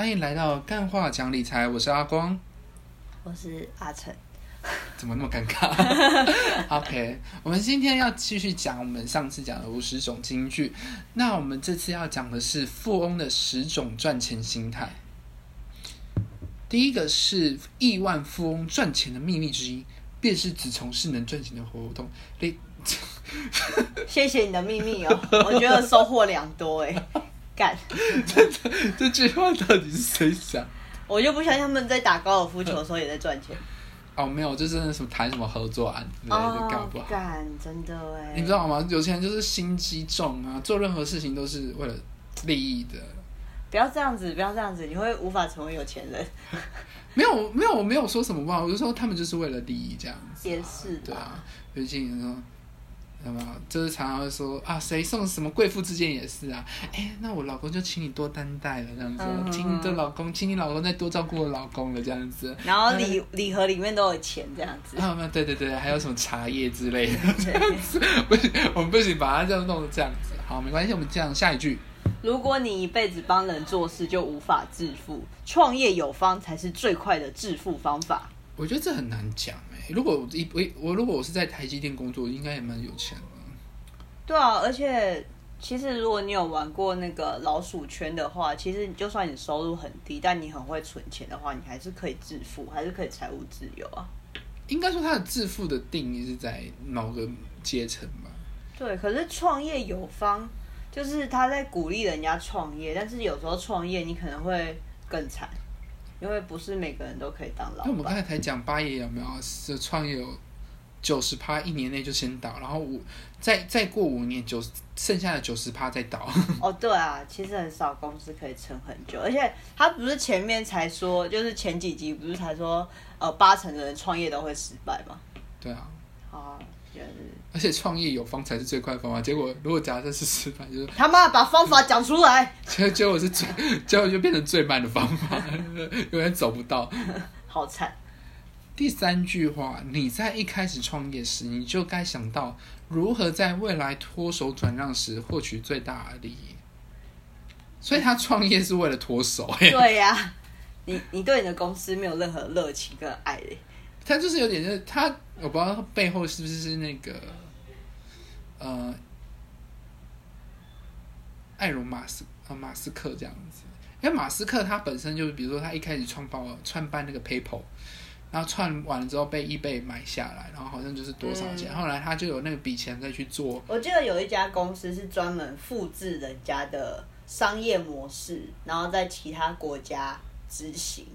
欢迎来到干话讲理财，我是阿光。我是阿成。怎么那么尴尬？OK，我们今天要继续讲我们上次讲的五十种金句。那我们这次要讲的是富翁的十种赚钱心态。第一个是亿万富翁赚钱的秘密之一，便是只从事能赚钱的活动。你谢谢你的秘密哦，我觉得收获良多哎，干！这句话到底是谁想？我就不相信他们在打高尔夫球的时候也在赚钱。哦，没有，就是什么谈什么合作案之类的，干不好。干，真的哎。你知道吗？有钱人就是心机重啊，做任何事情都是为了利益的。不要这样子，不要这样子，你会无法成为有钱人。没有，没有，我没有说什么话，我就说他们就是为了利益这样子。也是。对啊，毕竟说。那么就是常常会说啊，谁送什么贵妇之间也是啊，哎，那我老公就请你多担待了这样子，请你的老公，请你老公再多照顾我老公了这样子。然后礼礼盒里面都有钱这样子。啊，对对对，还有什么茶叶之类的这样子，不行，我们不行，把它这样弄成这样子。好，没关系，我们这样下一句。如果你一辈子帮人做事，就无法致富，创业有方才是最快的致富方法。我觉得这很难讲哎。如果一我我如果我是在台积电工作，应该也蛮有钱的。对啊，而且其实如果你有玩过那个老鼠圈的话，其实就算你收入很低，但你很会存钱的话，你还是可以致富，还是可以财务自由啊。应该说，他的致富的定义是在某个阶层吧？对，可是创业有方，就是他在鼓励人家创业，但是有时候创业你可能会更惨。因为不是每个人都可以当老板。那我们刚才才讲八爷有没有是创业有九十趴一年内就先倒，然后五再再过五年九剩下的九十趴再倒。哦，对啊，其实很少公司可以撑很久，而且他不是前面才说，就是前几集不是才说，呃，八成的人创业都会失败吗？对啊。啊。而且创业有方才是最快的方法。结果如果假设是失败，就是他妈把方法讲出来。结结果是最，结果就变成最慢的方法，永远走不到。好惨。第三句话，你在一开始创业时，你就该想到如何在未来脱手转让时获取最大的利益。所以他创业是为了脱手。对呀，你你对你的公司没有任何热情跟爱嘞。他就是有点，就是他，我不知道他背后是不是是那个，呃，艾隆马斯呃马斯克这样子。因为马斯克他本身就是，比如说他一开始创办创办那个 PayPal，然后创完了之后被 eBay 买下来，然后好像就是多少钱，后来他就有那个笔钱再去做。我记得有一家公司是专门复制人家的商业模式，然后在其他国家执行。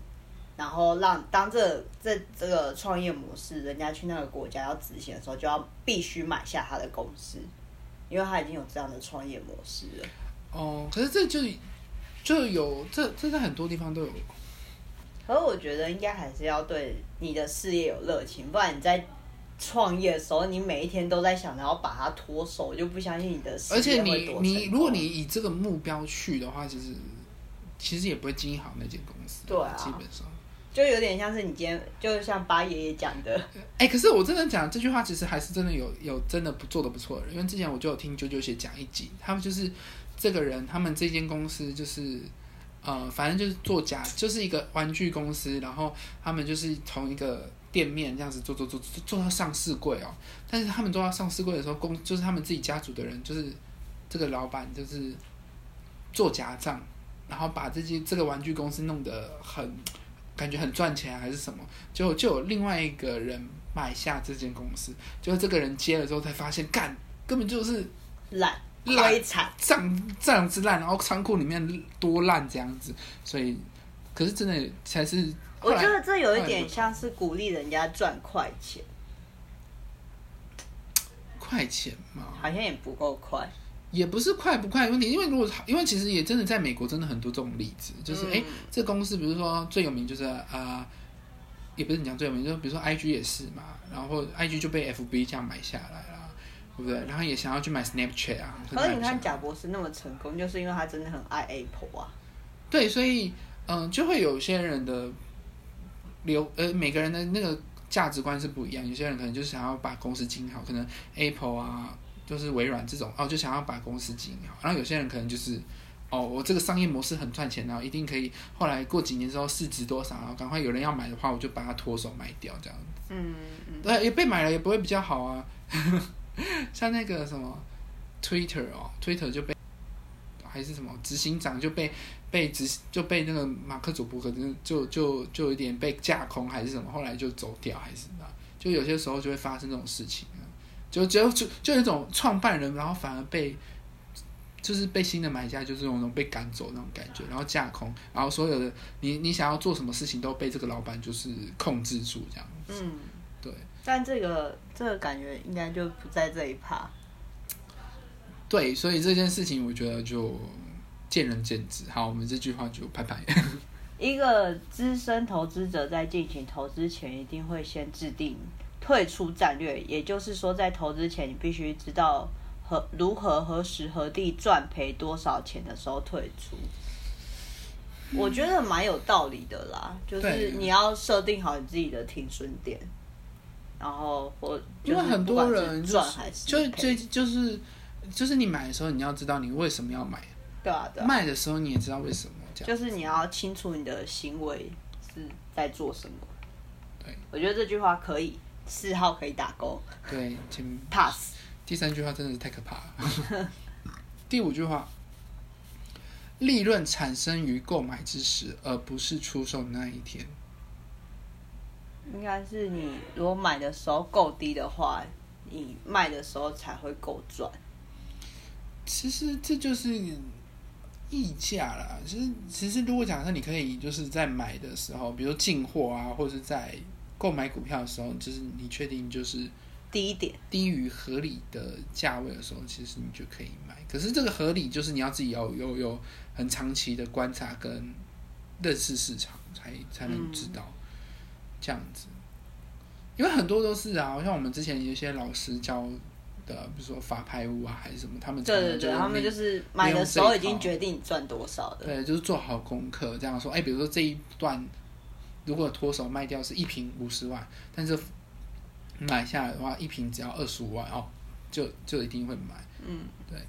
然后让当这这这个创业模式，人家去那个国家要执行的时候，就要必须买下他的公司，因为他已经有这样的创业模式了。哦，可是这就就有这这在很多地方都有。可是我觉得应该还是要对你的事业有热情，不然你在创业的时候，你每一天都在想着要把它脱手，我就不相信你的事。而且你你如果你以这个目标去的话，其实其实也不会经营好那间公司。对啊，基本上。就有点像是你今天，就像八爷爷讲的。哎，可是我真的讲这句话，其实还是真的有有真的不做的不错的人。因为之前我就有听啾啾姐讲一集，他们就是这个人，他们这间公司就是呃，反正就是做假，就是一个玩具公司，然后他们就是从一个店面这样子做做做做到上市柜哦。但是他们做到上市柜的时候，公就是他们自己家族的人，就是这个老板就是做假账，然后把这些这个玩具公司弄得很。感觉很赚钱还是什么？就就有另外一个人买下这间公司，就是这个人接了之后才发现，干根本就是烂烂惨，样这样子烂，然后仓库里面多烂这样子，所以可是真的才是。我觉得这有一点像是鼓励人家赚快钱，快钱嘛，好像也不够快。也不是快不快的问题，因为如果因为其实也真的在美国真的很多这种例子，就是哎，这公司比如说最有名就是啊，也不是你讲最有名，就比如说 I G 也是嘛，然后 I G 就被 F B 这样买下来了，对不对？然后也想要去买 Snapchat 啊。可是你看贾博士那么成功，就是因为他真的很爱 Apple 啊。对，所以嗯，就会有些人的留呃，每个人的那个价值观是不一样，有些人可能就是想要把公司经营好，可能 Apple 啊。就是微软这种哦，就想要把公司经营好。然后有些人可能就是哦，我这个商业模式很赚钱，然后一定可以，后来过几年之后市值多少，然后赶快有人要买的话，我就把它脱手卖掉，这样子。嗯嗯，对，也被买了也不会比较好啊。像那个什么 Twitter 哦，Twitter 就被还是什么执行长就被被执就被那个马克祖伯格就就就就有点被架空还是什么，后来就走掉还是什么，就有些时候就会发生这种事情啊，就就就就有一种创办人，然后反而被就是被新的买家就是那种被赶走那种感觉，然后架空，然后所有的你你想要做什么事情都被这个老板就是控制住这样子，嗯，对。但这个这个感觉应该就不在这一趴。对，所以这件事情我觉得就见仁见智。好，我们这句话就拍拍。一个资深投资者在进行投资前，一定会先制定退出战略，也就是说，在投资前，你必须知道何如何何时何地赚赔多少钱的时候退出。我觉得蛮有道理的啦，就是你要设定好你自己的停损点，然后或因为很多人赚还是就是就是你买的时候，你要知道你为什么要买；对啊对啊，卖的时候你也知道为什么。这样就是你要清楚你的行为是在做什么。对，我觉得这句话可以，四号可以打勾对，前，pass。第三句话真的是太可怕了。第五句话，利润产生于购买之时，而不是出售那一天。应该是你如果买的时候够低的话，你卖的时候才会够赚。其实这就是溢价啦。其实其实如果假设你可以就是在买的时候，比如说进货啊，或者是在购买股票的时候，就是你确定就是低一点，低于合理的价位的时候，其实你就可以买。可是这个合理就是你要自己要有有很长期的观察跟认识市场，才才能知道、这样子。因为很多都是啊，像我们之前有些老师教的，比如说法拍屋啊，还是什么，他们对对对，他们就是买的时候已经决定赚多少的。对，就是做好功课，这样说。哎，比如说这一段如果脱手卖掉是一瓶五十万，但是买下来的话，一瓶只要二十五万哦，就就一定会买。嗯，对。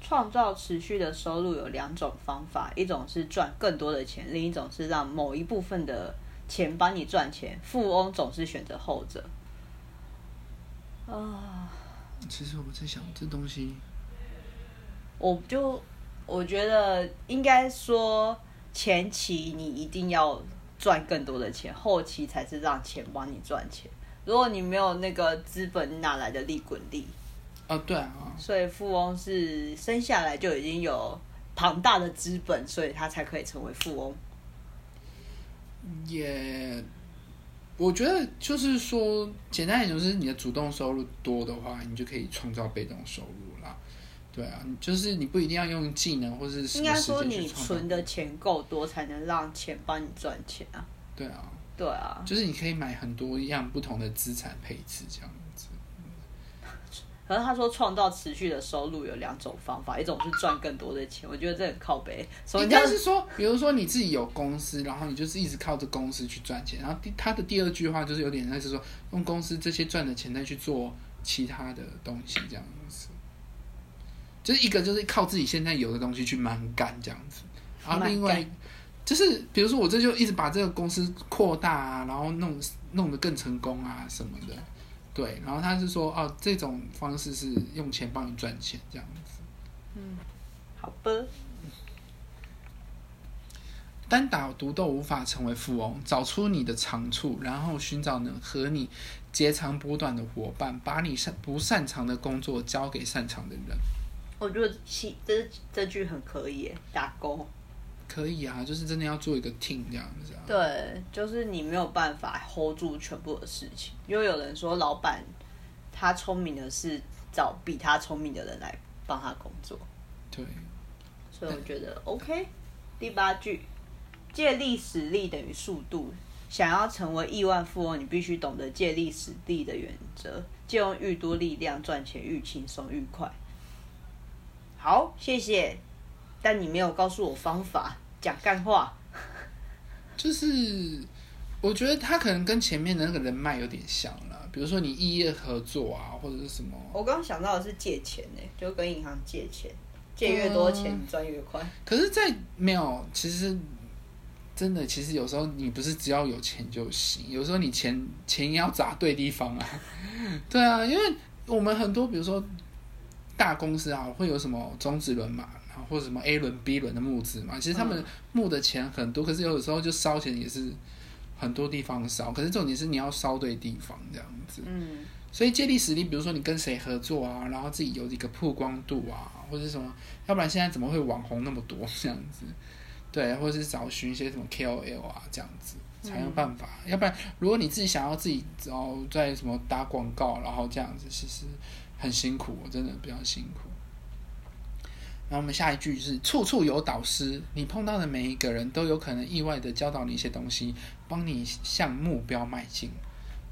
创造持续的收入有两种方法，一种是赚更多的钱，另一种是让某一部分的钱帮你赚钱。富翁总是选择后者。啊，其实我在想，这东西我就我觉得应该说，前期你一定要赚更多的钱，后期才是让钱帮你赚钱。如果你没有那个资本，你哪来的利滚利？哦，对啊，所以富翁是生下来就已经有庞大的资本，所以他才可以成为富翁。也，我觉得就是说，简单一点就是你的主动收入多的话，你就可以创造被动收入啦。对啊，就是你不一定要用技能或是什应该说你存的钱够多，才能让钱帮你赚钱啊。对啊，对啊，就是你可以买很多样不同的资产配置这样子。可是他说创造持续的收入有两种方法，一种是赚更多的钱，我觉得这很靠背。应叫该是说，比如说你自己有公司，然后你就是一直靠着公司去赚钱。然后第他的第二句话就是有点类似说，用公司这些赚的钱再去做其他的东西，这样子。就是一个就是靠自己现在有的东西去蛮干这样子，然后另外就是比如说我这就一直把这个公司扩大啊，然后弄弄得更成功啊什么的，对。然后他是说哦，这种方式是用钱帮你赚钱这样子。嗯好吧？单打独斗无法成为富翁，找出你的长处，然后寻找能和你截长补短的伙伴，把你擅不擅长的工作交给擅长的人。我觉得其这这句很可以耶，打勾。可以啊，就是真的要做一个 team 这样子啊。对，就是你没有办法 hold 住全部的事情，因为有人说老板他聪明的是找比他聪明的人来帮他工作，对，所以我觉得 OK。第八句，借力使力等于速度。想要成为亿万富翁，你必须懂得借力使力的原则，借用愈多力量赚钱愈轻松愈快。好，谢谢。但你没有告诉我方法，讲干话。就是我觉得他可能跟前面的那个人脉有点像了，比如说你异业合作啊，或者是什么。我刚刚想到的是借钱呢、就跟银行借钱。借越多钱赚越快。可是，在没有，其实真的，其实有时候你不是只要有钱就行，有时候你钱钱也要砸对地方啊。对啊，因为我们很多，比如说大公司啊，会有什么中子轮嘛，然后或者什么 A 轮、B 轮的募资嘛，其实他们募的钱很多，可是有的时候就烧钱也是很多地方烧，可是重点是你要烧对地方这样子。嗯，所以借力使力，比如说你跟谁合作啊，然后自己有一个曝光度啊，或者什么，要不然现在怎么会网红那么多这样子？对，或者是找寻一些什么 KOL 啊这样子，才有办法。要不然，如果你自己想要自己然后在什么打广告，然后这样子，其实很辛苦，真的比较辛苦。然后我们下一句是处处有导师，你碰到的每一个人都有可能意外的教导你一些东西，帮你向目标迈进。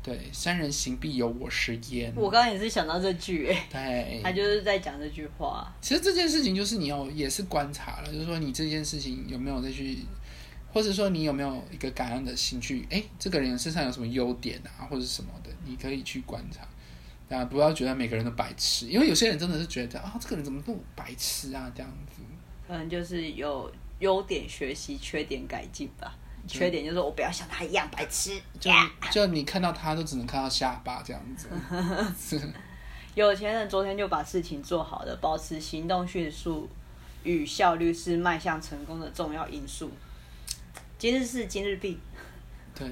对，三人行必有我师焉。我刚刚也是想到这句，哎，对，他就是在讲这句话。其实这件事情就是你要也是观察了，就是说你这件事情有没有再去，或者说你有没有一个感恩的心去，哎，这个人身上有什么优点啊，或者什么的，你可以去观察。啊，不要觉得每个人都白痴，因为有些人真的是觉得啊，这个人怎么那么白痴啊，这样子。可能就是有优点学习，缺点改进吧。缺点就是我不要像他一样白痴，就就你看到他都只能看到下巴这样子。有钱人昨天就把事情做好了，保持行动迅速与效率是迈向成功的重要因素。今日事今日毕。对，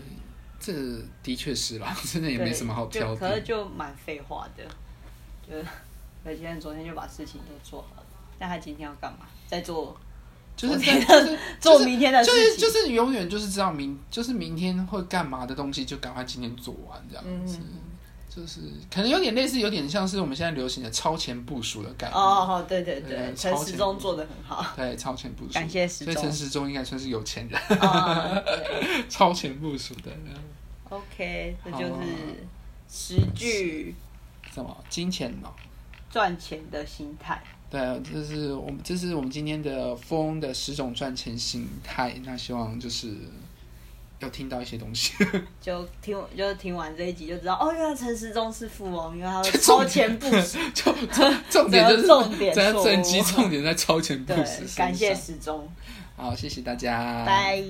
这的确是啦，真的也没什么好挑的。可是就蛮废话的，就有钱人昨天就把事情都做好了，那他今天要干嘛？在做。就是 就是做明天的事情，就是就是永远就是知道明就是明天会干嘛的东西，就赶快今天做完这样子。就是可能有点类似，有点像是我们现在流行的超前部署的概念。哦，对对对，陈时中做的很好。对，超前部署，感谢时中。所以陈时中应该算是有钱人。对，超前部署的。OK，这就是十句什么金钱脑赚钱的心态。对，这是我们这是我们今天的富翁的十种赚钱心态。那希望就是要听到一些东西。就听，就听完这一集就知道，哦，原来陈时中是富翁，因为他 超前部署。就重点就是重点，整整集重点在超前部署。感谢时钟。好，谢谢大家。拜。